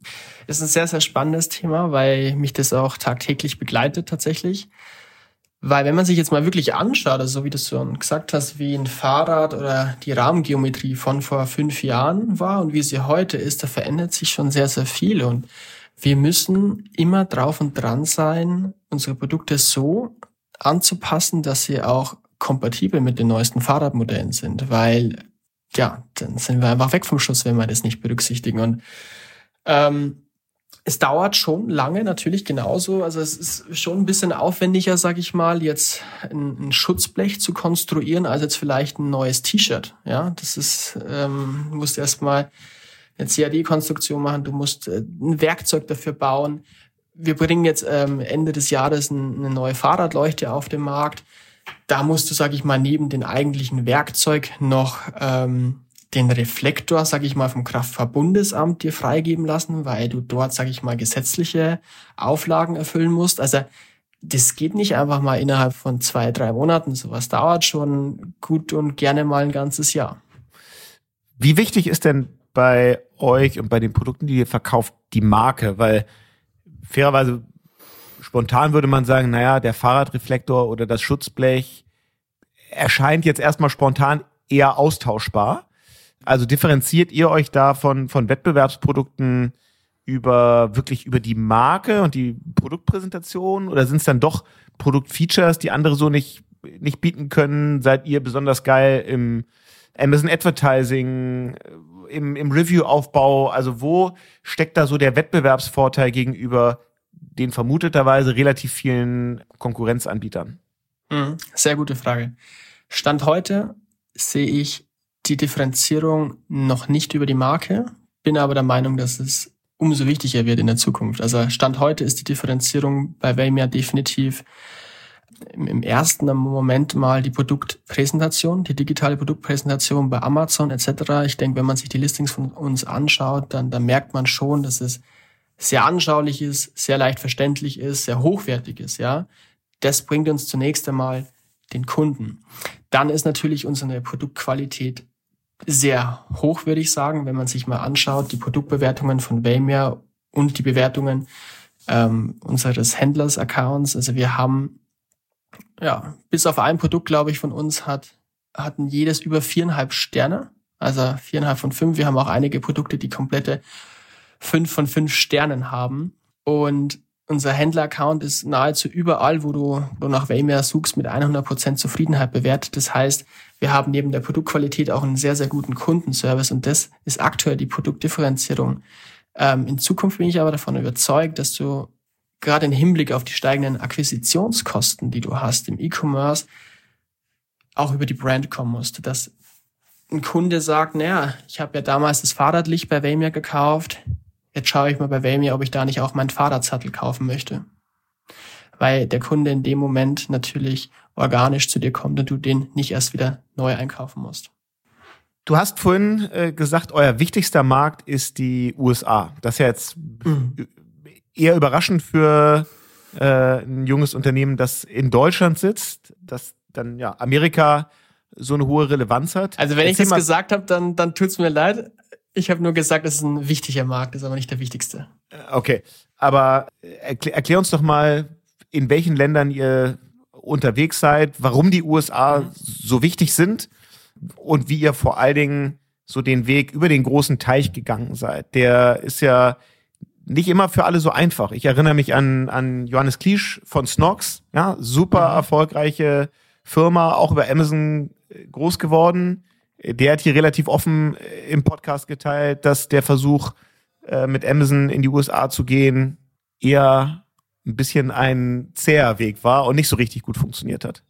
Das ist ein sehr, sehr spannendes Thema, weil mich das auch tagtäglich begleitet tatsächlich. Weil wenn man sich jetzt mal wirklich anschaut, also so wie du schon gesagt hast, wie ein Fahrrad oder die Rahmengeometrie von vor fünf Jahren war und wie sie heute ist, da verändert sich schon sehr, sehr viel. Und wir müssen immer drauf und dran sein, unsere Produkte so anzupassen, dass sie auch kompatibel mit den neuesten Fahrradmodellen sind. Weil, ja, dann sind wir einfach weg vom Schuss, wenn wir das nicht berücksichtigen. Und ähm, es dauert schon lange, natürlich genauso. Also es ist schon ein bisschen aufwendiger, sag ich mal, jetzt ein, ein Schutzblech zu konstruieren, als jetzt vielleicht ein neues T-Shirt. Ja, das ist, ähm, du musst erstmal eine CAD-Konstruktion machen, du musst äh, ein Werkzeug dafür bauen. Wir bringen jetzt ähm, Ende des Jahres ein, eine neue Fahrradleuchte auf den Markt. Da musst du, sag ich mal, neben den eigentlichen Werkzeug noch ähm, den Reflektor, sag ich mal, vom Kraftfahrbundesamt dir freigeben lassen, weil du dort, sag ich mal, gesetzliche Auflagen erfüllen musst. Also das geht nicht einfach mal innerhalb von zwei, drei Monaten. Sowas dauert schon gut und gerne mal ein ganzes Jahr. Wie wichtig ist denn bei euch und bei den Produkten, die ihr verkauft, die Marke? Weil fairerweise spontan würde man sagen, naja, der Fahrradreflektor oder das Schutzblech erscheint jetzt erstmal spontan eher austauschbar. Also differenziert ihr euch da von, von Wettbewerbsprodukten über wirklich über die Marke und die Produktpräsentation oder sind es dann doch Produktfeatures, die andere so nicht, nicht bieten können? Seid ihr besonders geil im Amazon Advertising, im, im Review-Aufbau? Also wo steckt da so der Wettbewerbsvorteil gegenüber den vermuteterweise relativ vielen Konkurrenzanbietern? Mhm, sehr gute Frage. Stand heute sehe ich die Differenzierung noch nicht über die Marke, bin aber der Meinung, dass es umso wichtiger wird in der Zukunft. Also Stand heute ist die Differenzierung bei Waymer definitiv im ersten Moment mal die Produktpräsentation, die digitale Produktpräsentation bei Amazon etc. Ich denke, wenn man sich die Listings von uns anschaut, dann, dann merkt man schon, dass es sehr anschaulich ist, sehr leicht verständlich ist, sehr hochwertig ist. Ja, das bringt uns zunächst einmal den Kunden. Dann ist natürlich unsere Produktqualität sehr hoch, würde ich sagen, wenn man sich mal anschaut, die Produktbewertungen von Waymer und die Bewertungen ähm, unseres Händlers-Accounts. Also wir haben, ja, bis auf ein Produkt, glaube ich, von uns hat, hatten jedes über viereinhalb Sterne. Also viereinhalb von fünf. Wir haben auch einige Produkte, die komplette fünf von fünf Sternen haben. Und unser Händler-Account ist nahezu überall, wo du, wo du nach Waymer suchst, mit 100% Zufriedenheit bewertet. Das heißt, wir haben neben der Produktqualität auch einen sehr, sehr guten Kundenservice und das ist aktuell die Produktdifferenzierung. Ähm, in Zukunft bin ich aber davon überzeugt, dass du gerade im Hinblick auf die steigenden Akquisitionskosten, die du hast im E-Commerce, auch über die Brand kommen musst. Dass ein Kunde sagt, naja, ich habe ja damals das Fahrradlicht bei Waymer gekauft, jetzt schaue ich mal bei Valmir, ob ich da nicht auch meinen Fahrradsattel kaufen möchte. Weil der Kunde in dem Moment natürlich organisch zu dir kommt und du den nicht erst wieder neu einkaufen musst. Du hast vorhin äh, gesagt, euer wichtigster Markt ist die USA. Das ist ja jetzt mhm. eher überraschend für äh, ein junges Unternehmen, das in Deutschland sitzt, das dann ja Amerika so eine hohe Relevanz hat. Also wenn Erzähl ich das gesagt habe, dann dann tut's mir leid. Ich habe nur gesagt, es ist ein wichtiger Markt, ist aber nicht der wichtigste. Äh, okay, aber erklär, erklär uns doch mal, in welchen Ländern ihr unterwegs seid, warum die USA mhm. so wichtig sind und wie ihr vor allen Dingen so den Weg über den großen Teich gegangen seid. Der ist ja nicht immer für alle so einfach. Ich erinnere mich an, an Johannes Kliesch von Snox, ja, super mhm. erfolgreiche Firma, auch über Amazon äh, groß geworden. Der hat hier relativ offen äh, im Podcast geteilt, dass der Versuch, äh, mit Amazon in die USA zu gehen, eher ein bisschen ein zäher Weg war und nicht so richtig gut funktioniert hat.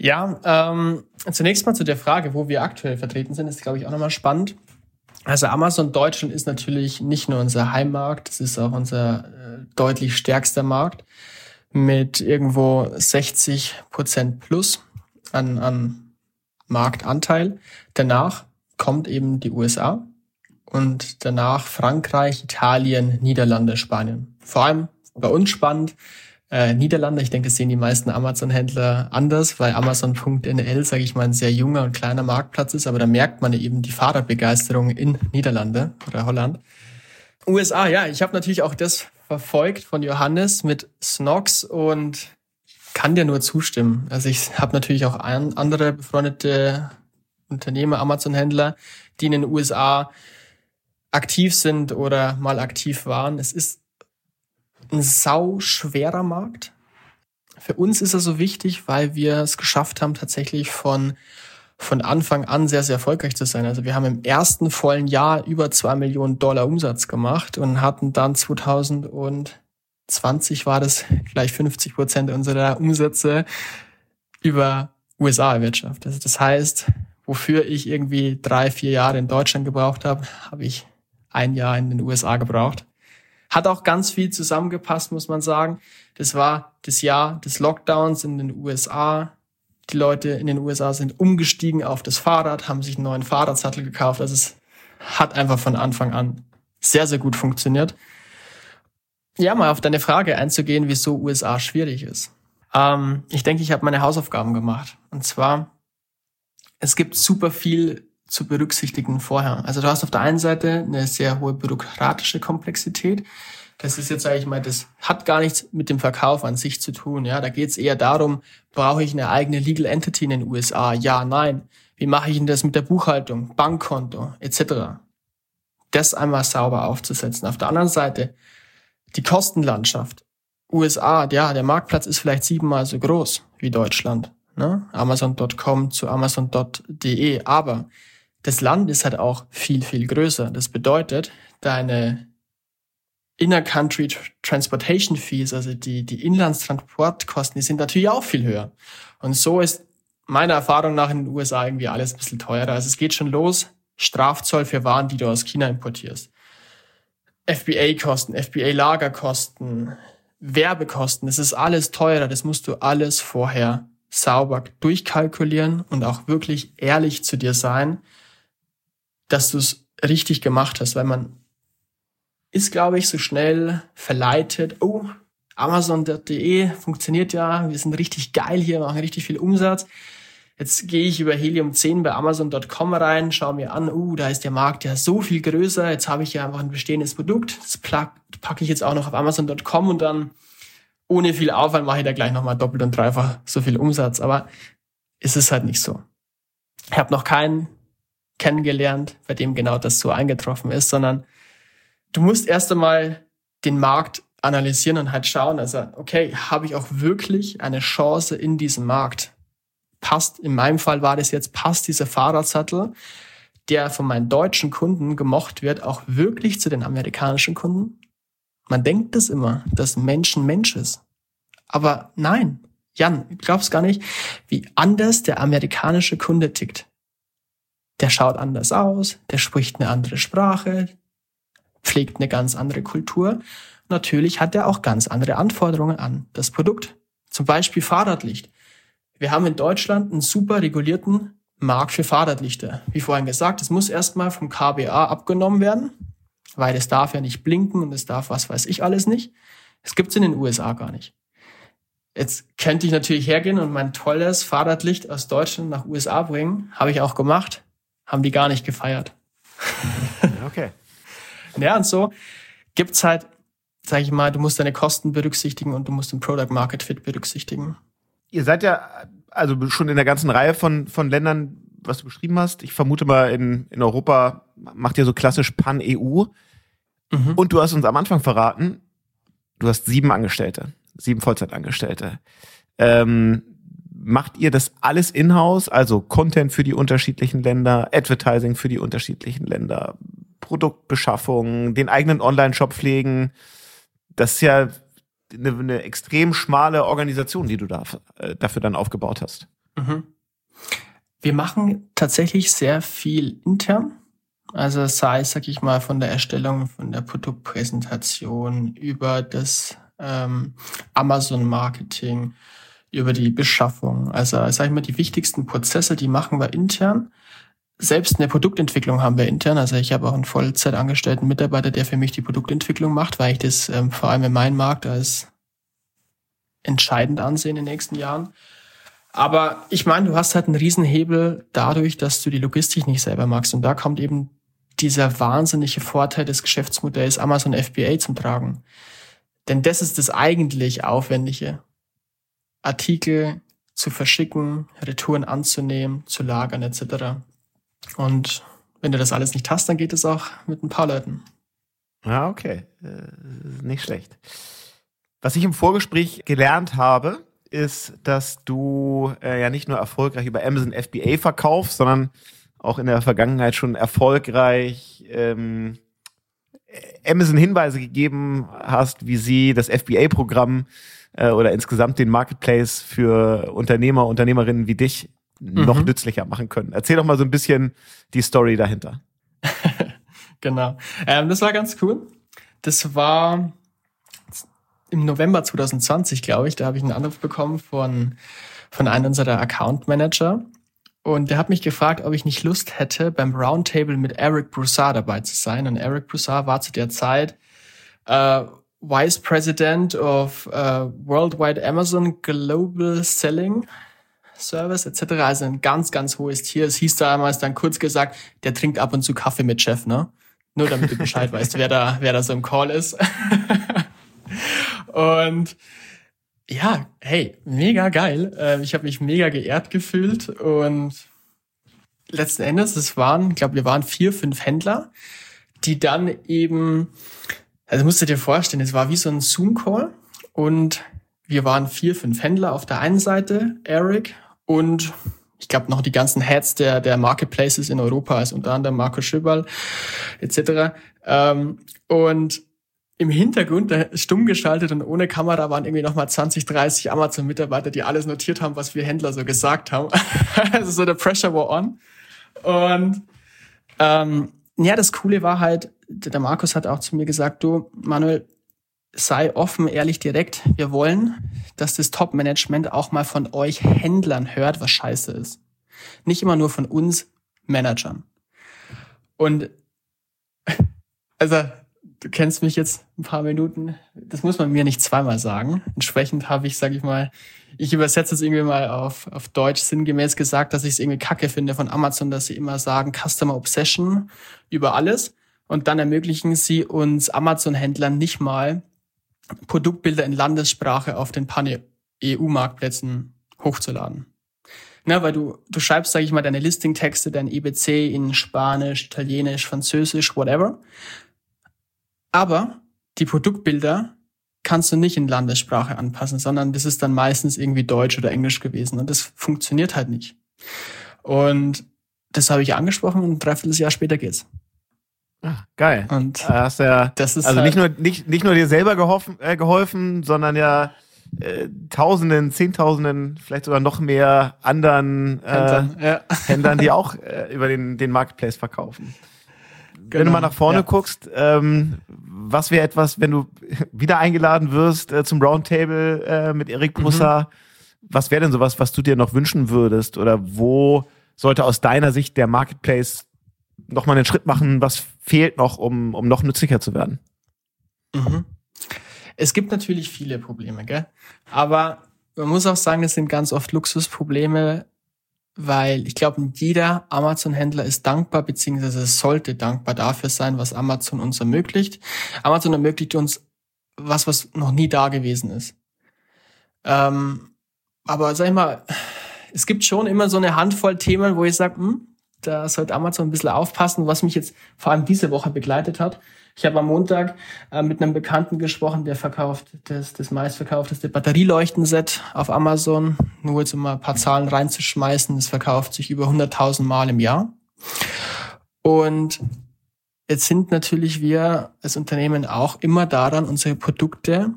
Ja, ähm, zunächst mal zu der Frage, wo wir aktuell vertreten sind, ist, glaube ich, auch nochmal spannend. Also Amazon Deutschland ist natürlich nicht nur unser Heimmarkt, es ist auch unser äh, deutlich stärkster Markt mit irgendwo 60 Prozent plus an, an Marktanteil. Danach kommt eben die USA und danach Frankreich, Italien, Niederlande, Spanien. Vor allem bei uns spannend, äh, Niederlande. Ich denke, das sehen die meisten Amazon-Händler anders, weil Amazon.nl, sage ich mal, ein sehr junger und kleiner Marktplatz ist, aber da merkt man eben die Fahrradbegeisterung in Niederlande oder Holland. USA, ja, ich habe natürlich auch das verfolgt von Johannes mit Snox und kann dir nur zustimmen. Also ich habe natürlich auch ein, andere befreundete Unternehmer, Amazon-Händler, die in den USA aktiv sind oder mal aktiv waren. Es ist ein sau schwerer Markt. Für uns ist er so wichtig, weil wir es geschafft haben, tatsächlich von, von Anfang an sehr, sehr erfolgreich zu sein. Also wir haben im ersten vollen Jahr über zwei Millionen Dollar Umsatz gemacht und hatten dann 2020 war das gleich 50 Prozent unserer Umsätze über USA erwirtschaftet. Also das heißt, wofür ich irgendwie drei, vier Jahre in Deutschland gebraucht habe, habe ich ein Jahr in den USA gebraucht. Hat auch ganz viel zusammengepasst, muss man sagen. Das war das Jahr des Lockdowns in den USA. Die Leute in den USA sind umgestiegen auf das Fahrrad, haben sich einen neuen Fahrradsattel gekauft. Also es hat einfach von Anfang an sehr, sehr gut funktioniert. Ja, mal auf deine Frage einzugehen, wieso USA schwierig ist. Ähm, ich denke, ich habe meine Hausaufgaben gemacht. Und zwar, es gibt super viel zu berücksichtigen vorher. Also du hast auf der einen Seite eine sehr hohe bürokratische Komplexität. Das ist jetzt, sage ich mal, das hat gar nichts mit dem Verkauf an sich zu tun. Ja, da geht es eher darum, brauche ich eine eigene Legal Entity in den USA? Ja, nein. Wie mache ich denn das mit der Buchhaltung, Bankkonto etc. Das einmal sauber aufzusetzen. Auf der anderen Seite die Kostenlandschaft. USA, ja, der Marktplatz ist vielleicht siebenmal so groß wie Deutschland. Ne? Amazon.com zu Amazon.de. Aber das Land ist halt auch viel, viel größer. Das bedeutet, deine Inner-Country Transportation Fees, also die, die Inlandstransportkosten, die sind natürlich auch viel höher. Und so ist meiner Erfahrung nach in den USA irgendwie alles ein bisschen teurer. Also es geht schon los, Strafzoll für Waren, die du aus China importierst. FBA-Kosten, FBA-Lagerkosten, Werbekosten, das ist alles teurer, das musst du alles vorher sauber durchkalkulieren und auch wirklich ehrlich zu dir sein dass du es richtig gemacht hast, weil man ist, glaube ich, so schnell verleitet, oh, Amazon.de funktioniert ja, wir sind richtig geil hier, machen richtig viel Umsatz. Jetzt gehe ich über Helium 10 bei Amazon.com rein, schaue mir an, uh, da ist der Markt ja so viel größer, jetzt habe ich ja einfach ein bestehendes Produkt, das packe ich jetzt auch noch auf Amazon.com und dann ohne viel Aufwand mache ich da gleich nochmal doppelt und dreifach so viel Umsatz. Aber es ist halt nicht so. Ich habe noch keinen kennengelernt, bei dem genau das so eingetroffen ist, sondern du musst erst einmal den Markt analysieren und halt schauen, also okay, habe ich auch wirklich eine Chance in diesem Markt? Passt, in meinem Fall war das jetzt, passt dieser Fahrradsattel, der von meinen deutschen Kunden gemocht wird, auch wirklich zu den amerikanischen Kunden? Man denkt das immer, dass Menschen Mensch ist. Aber nein, Jan, du glaubst gar nicht, wie anders der amerikanische Kunde tickt der schaut anders aus, der spricht eine andere Sprache, pflegt eine ganz andere Kultur. Natürlich hat er auch ganz andere Anforderungen an das Produkt. Zum Beispiel Fahrradlicht. Wir haben in Deutschland einen super regulierten Markt für Fahrradlichter. Wie vorhin gesagt, es muss erstmal vom KBA abgenommen werden, weil es darf ja nicht blinken und es darf was weiß ich alles nicht. Es gibt's in den USA gar nicht. Jetzt könnte ich natürlich hergehen und mein tolles Fahrradlicht aus Deutschland nach USA bringen. Habe ich auch gemacht. Haben die gar nicht gefeiert. [laughs] Okay. ja, und so gibt's halt, sag ich mal, du musst deine Kosten berücksichtigen und du musst den Product Market Fit berücksichtigen. Ihr seid ja also schon in der ganzen Reihe von, von Ländern, was du beschrieben hast. Ich vermute mal, in, in Europa macht ihr so klassisch Pan-EU. Mhm. Und du hast uns am Anfang verraten, du hast sieben Angestellte, sieben Vollzeitangestellte. Ähm, macht ihr das alles in-house, also Content für die unterschiedlichen Länder, Advertising für die unterschiedlichen Länder, Produktbeschaffung, den eigenen Online-Shop pflegen? Das ist ja eine, eine extrem schmale Organisation, die du da, äh, dafür dann aufgebaut hast. Mhm. Wir machen tatsächlich sehr viel intern. Also sei es, sag ich mal, von der Erstellung von der Produktpräsentation über das ähm, Amazon-Marketing, über die Beschaffung. Also sag ich mal, die wichtigsten Prozesse, die machen wir intern. Selbst eine Produktentwicklung haben wir intern. Also ich habe auch einen Vollzeitangestellten Mitarbeiter, der für mich die Produktentwicklung macht, weil ich das ähm, vor allem in meinem Markt als entscheidend ansehe in den nächsten Jahren. Aber ich meine, du hast halt einen Riesenhebel dadurch, dass du die Logistik nicht selber magst. Und da kommt eben dieser wahnsinnige Vorteil des Geschäftsmodells Amazon FBA zum Tragen. Denn das ist das eigentlich Aufwendige. Artikel zu verschicken, Retouren anzunehmen, zu lagern etc. Und wenn du das alles nicht hast, dann geht es auch mit ein paar Leuten. Ja, okay. Äh, nicht schlecht. Was ich im Vorgespräch gelernt habe, ist, dass du äh, ja nicht nur erfolgreich über Amazon FBA verkaufst, sondern auch in der Vergangenheit schon erfolgreich ähm, Amazon Hinweise gegeben hast, wie sie das FBA-Programm äh, oder insgesamt den Marketplace für Unternehmer, Unternehmerinnen wie dich mhm. noch nützlicher machen können. Erzähl doch mal so ein bisschen die Story dahinter. [laughs] genau. Ähm, das war ganz cool. Das war im November 2020, glaube ich, da habe ich einen Anruf bekommen von, von einem unserer Account Manager. Und der hat mich gefragt, ob ich nicht Lust hätte, beim Roundtable mit Eric Broussard dabei zu sein. Und Eric Broussard war zu der Zeit äh, Vice President of uh, Worldwide Amazon Global Selling Service etc. Also ein ganz, ganz hohes Tier. Es hieß damals dann kurz gesagt, der trinkt ab und zu Kaffee mit Chef, ne? Nur damit du Bescheid weißt, wer da, wer da so im Call ist. [laughs] und ja, hey, mega geil. Ähm, ich habe mich mega geehrt gefühlt und letzten Endes, es waren, ich glaube, wir waren vier, fünf Händler, die dann eben also musst du dir vorstellen, es war wie so ein Zoom-Call und wir waren vier, fünf Händler auf der einen Seite, Eric und ich glaube noch die ganzen Heads der, der Marketplaces in Europa, also unter anderem Marco Schibal etc. Ähm, und im Hintergrund, stumm geschaltet und ohne Kamera, waren irgendwie nochmal 20, 30 Amazon-Mitarbeiter, die alles notiert haben, was wir Händler so gesagt haben. [laughs] also so der Pressure war on. Und ähm, ja, das Coole war halt, der Markus hat auch zu mir gesagt, du, Manuel, sei offen, ehrlich, direkt. Wir wollen, dass das Top-Management auch mal von euch Händlern hört, was scheiße ist. Nicht immer nur von uns Managern. Und [laughs] also, du kennst mich jetzt ein paar Minuten. Das muss man mir nicht zweimal sagen. Entsprechend habe ich, sage ich mal, ich übersetze es irgendwie mal auf, auf Deutsch sinngemäß gesagt, dass ich es irgendwie kacke finde von Amazon, dass sie immer sagen Customer Obsession über alles. Und dann ermöglichen sie uns Amazon-Händlern nicht mal Produktbilder in Landessprache auf den Pan-EU-Marktplätzen hochzuladen. Na, weil du, du schreibst, sage ich mal, deine Listing-Texte, dein EBC in Spanisch, Italienisch, Französisch, whatever. Aber die Produktbilder kannst du nicht in Landessprache anpassen, sondern das ist dann meistens irgendwie Deutsch oder Englisch gewesen und das funktioniert halt nicht. Und das habe ich angesprochen und ein Dreivierteljahr später geht's. Ach, geil. Und da hast ja, das ist also halt nicht nur nicht, nicht nur dir selber geholfen, äh, geholfen sondern ja äh, Tausenden, Zehntausenden, vielleicht sogar noch mehr anderen äh, Händlern, ja. Händlern die [laughs] auch äh, über den, den Marketplace verkaufen. Wenn du mal nach vorne ja. guckst, ähm, was wäre etwas, wenn du [laughs] wieder eingeladen wirst äh, zum Roundtable äh, mit Erik Brusser? Mhm. Was wäre denn sowas, was du dir noch wünschen würdest? Oder wo sollte aus deiner Sicht der Marketplace noch mal einen Schritt machen? Was fehlt noch, um, um noch nützlicher zu werden? Mhm. Es gibt natürlich viele Probleme, gell? Aber man muss auch sagen, das sind ganz oft Luxusprobleme, weil ich glaube, jeder Amazon-Händler ist dankbar, beziehungsweise sollte dankbar dafür sein, was Amazon uns ermöglicht. Amazon ermöglicht uns was, was noch nie da gewesen ist. Ähm, aber sag ich mal, es gibt schon immer so eine Handvoll Themen, wo ich sage, hm, da sollte Amazon ein bisschen aufpassen, was mich jetzt vor allem diese Woche begleitet hat. Ich habe am Montag äh, mit einem Bekannten gesprochen, der verkauft das, das meistverkaufteste Batterieleuchtenset auf Amazon. Nur jetzt um mal ein paar Zahlen reinzuschmeißen, es verkauft sich über 100.000 Mal im Jahr. Und jetzt sind natürlich wir als Unternehmen auch immer daran, unsere Produkte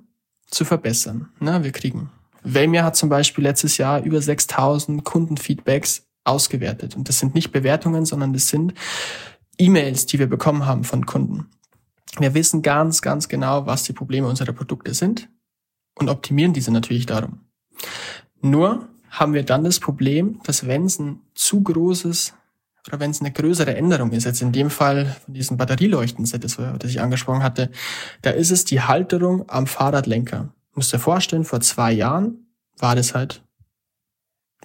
zu verbessern. Na, wir kriegen. Velmia hat zum Beispiel letztes Jahr über 6000 Kundenfeedbacks ausgewertet. Und das sind nicht Bewertungen, sondern das sind E-Mails, die wir bekommen haben von Kunden. Wir wissen ganz, ganz genau, was die Probleme unserer Produkte sind und optimieren diese natürlich darum. Nur haben wir dann das Problem, dass wenn es ein zu großes oder wenn es eine größere Änderung ist, jetzt in dem Fall von diesem Batterieleuchtenset, das, das ich angesprochen hatte, da ist es die Halterung am Fahrradlenker. Musst dir vorstellen, vor zwei Jahren war das halt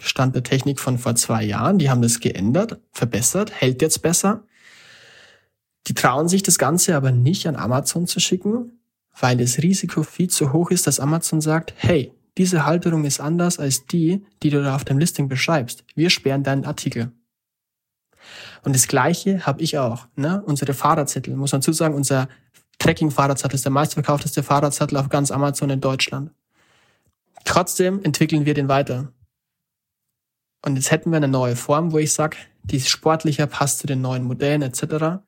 Stand der Technik von vor zwei Jahren. Die haben das geändert, verbessert, hält jetzt besser. Die trauen sich das Ganze aber nicht an Amazon zu schicken, weil das Risiko viel zu hoch ist, dass Amazon sagt, hey, diese Halterung ist anders als die, die du da auf dem Listing beschreibst. Wir sperren deinen Artikel. Und das Gleiche habe ich auch. Ne? Unsere Fahrradzettel, muss man zusagen, unser Tracking-Fahrradzettel ist der meistverkaufteste Fahrradzettel auf ganz Amazon in Deutschland. Trotzdem entwickeln wir den weiter. Und jetzt hätten wir eine neue Form, wo ich sage, die ist sportlicher, passt zu den neuen Modellen etc.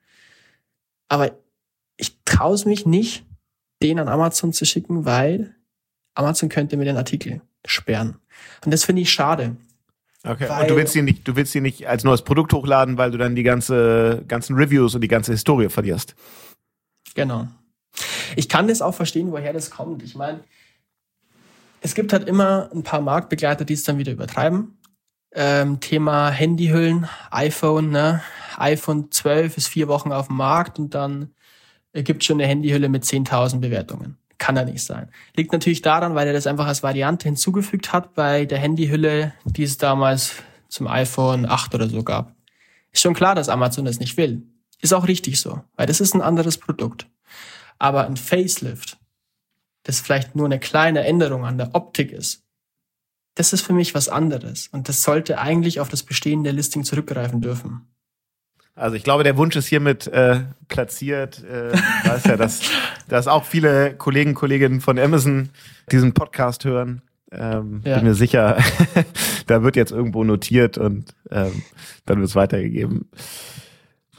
Aber ich traue es mich nicht, den an Amazon zu schicken, weil Amazon könnte mir den Artikel sperren. Und das finde ich schade. Okay. und du willst ihn nicht, du willst ihn nicht als neues Produkt hochladen, weil du dann die ganze, ganzen Reviews und die ganze Historie verlierst. Genau. Ich kann das auch verstehen, woher das kommt. Ich meine, es gibt halt immer ein paar Marktbegleiter, die es dann wieder übertreiben. Ähm, Thema Handyhüllen, iPhone, ne? iPhone 12 ist vier Wochen auf dem Markt und dann gibt schon eine Handyhülle mit 10.000 Bewertungen. Kann er nicht sein. Liegt natürlich daran, weil er das einfach als Variante hinzugefügt hat bei der Handyhülle, die es damals zum iPhone 8 oder so gab. Ist schon klar, dass Amazon das nicht will. Ist auch richtig so, weil das ist ein anderes Produkt. Aber ein Facelift, das vielleicht nur eine kleine Änderung an der Optik ist, das ist für mich was anderes. Und das sollte eigentlich auf das bestehende Listing zurückgreifen dürfen. Also ich glaube, der Wunsch ist hiermit äh, platziert. Äh, ich weiß ja, dass, [laughs] dass auch viele Kollegen, Kolleginnen von Amazon diesen Podcast hören. Ähm, ja. Bin mir sicher, [laughs] da wird jetzt irgendwo notiert und ähm, dann wird es weitergegeben.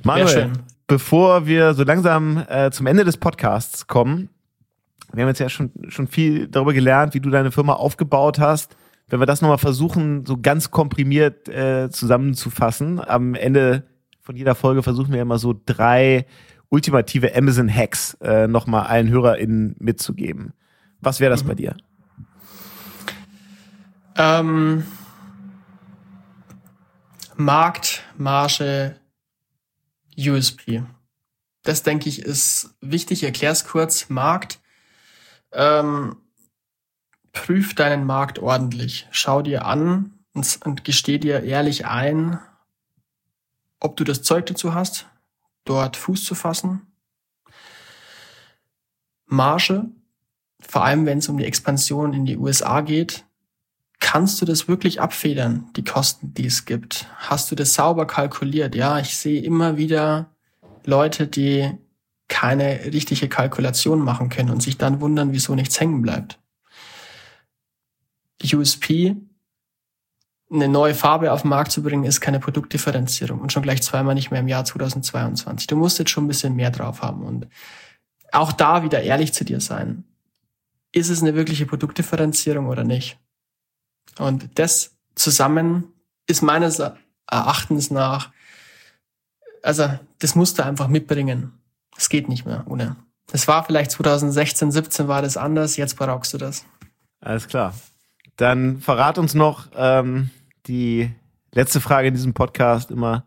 Manuel, bevor wir so langsam äh, zum Ende des Podcasts kommen, wir haben jetzt ja schon, schon viel darüber gelernt, wie du deine Firma aufgebaut hast. Wenn wir das nochmal versuchen, so ganz komprimiert äh, zusammenzufassen, am Ende von jeder Folge versuchen wir immer so drei ultimative Amazon-Hacks äh, nochmal allen HörerInnen mitzugeben. Was wäre das mhm. bei dir? Ähm, Markt, Marge, USP. Das denke ich ist wichtig. Ich erklär's es kurz. Markt. Ähm, prüf deinen Markt ordentlich. Schau dir an und, und gesteh dir ehrlich ein, ob du das Zeug dazu hast, dort Fuß zu fassen. Marge, vor allem wenn es um die Expansion in die USA geht, kannst du das wirklich abfedern, die Kosten, die es gibt? Hast du das sauber kalkuliert? Ja, ich sehe immer wieder Leute, die keine richtige Kalkulation machen können und sich dann wundern, wieso nichts hängen bleibt. USP eine neue Farbe auf den Markt zu bringen, ist keine Produktdifferenzierung und schon gleich zweimal nicht mehr im Jahr 2022. Du musst jetzt schon ein bisschen mehr drauf haben und auch da wieder ehrlich zu dir sein. Ist es eine wirkliche Produktdifferenzierung oder nicht? Und das zusammen ist meines Erachtens nach also das musst du einfach mitbringen. Das geht nicht mehr ohne. Das war vielleicht 2016, 17 war das anders, jetzt brauchst du das. Alles klar. Dann verrat uns noch ähm, die letzte Frage in diesem Podcast immer.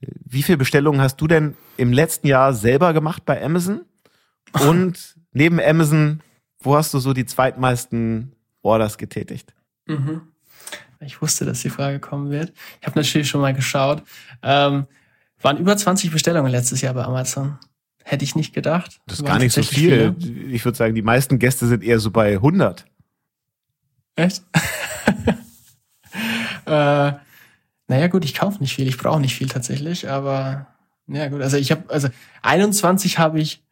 Wie viele Bestellungen hast du denn im letzten Jahr selber gemacht bei Amazon? Und [laughs] neben Amazon, wo hast du so die zweitmeisten Orders getätigt? Mhm. Ich wusste, dass die Frage kommen wird. Ich habe natürlich schon mal geschaut. Ähm, waren über 20 Bestellungen letztes Jahr bei Amazon. Hätte ich nicht gedacht. Das ist gar nicht so viel. Viele. Ich würde sagen, die meisten Gäste sind eher so bei 100. Echt? [laughs] äh, naja gut, ich kaufe nicht viel, ich brauche nicht viel tatsächlich, aber naja gut, also ich habe, also 21 habe ich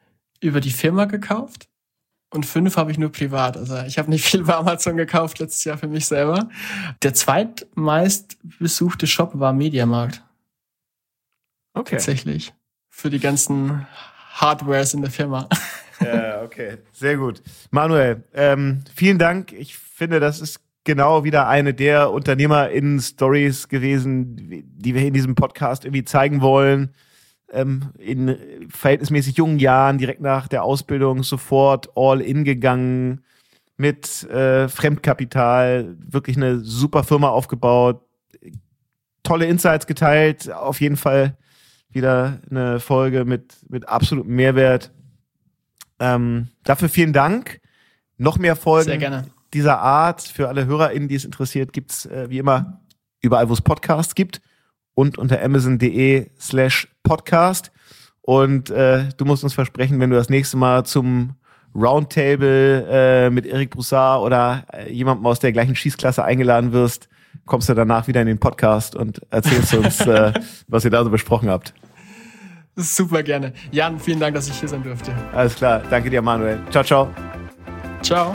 über die Firma gekauft und fünf habe ich nur privat. Also ich habe nicht viel bei Amazon gekauft letztes Jahr für mich selber. Der zweitmeist besuchte Shop war Mediamarkt. Okay. Tatsächlich. Für die ganzen Hardwares in der Firma. Ja, okay. Sehr gut. Manuel, ähm, vielen Dank. Ich finde, das ist genau wieder eine der UnternehmerInnen-Stories gewesen, die wir in diesem Podcast irgendwie zeigen wollen. Ähm, in verhältnismäßig jungen Jahren, direkt nach der Ausbildung, sofort all in gegangen, mit äh, Fremdkapital, wirklich eine super Firma aufgebaut, tolle Insights geteilt, auf jeden Fall wieder eine Folge mit, mit absolutem Mehrwert. Ähm, dafür vielen Dank. Noch mehr Folgen dieser Art für alle HörerInnen, die es interessiert, gibt's äh, wie immer überall, wo es Podcasts gibt und unter amazon.de slash podcast. Und äh, du musst uns versprechen, wenn du das nächste Mal zum Roundtable äh, mit Eric Broussard oder äh, jemandem aus der gleichen Schießklasse eingeladen wirst, kommst du danach wieder in den Podcast und erzählst uns, äh, [laughs] was ihr da so besprochen habt. Super gerne. Jan, vielen Dank, dass ich hier sein durfte. Alles klar. Danke dir, Manuel. Ciao, ciao. Ciao.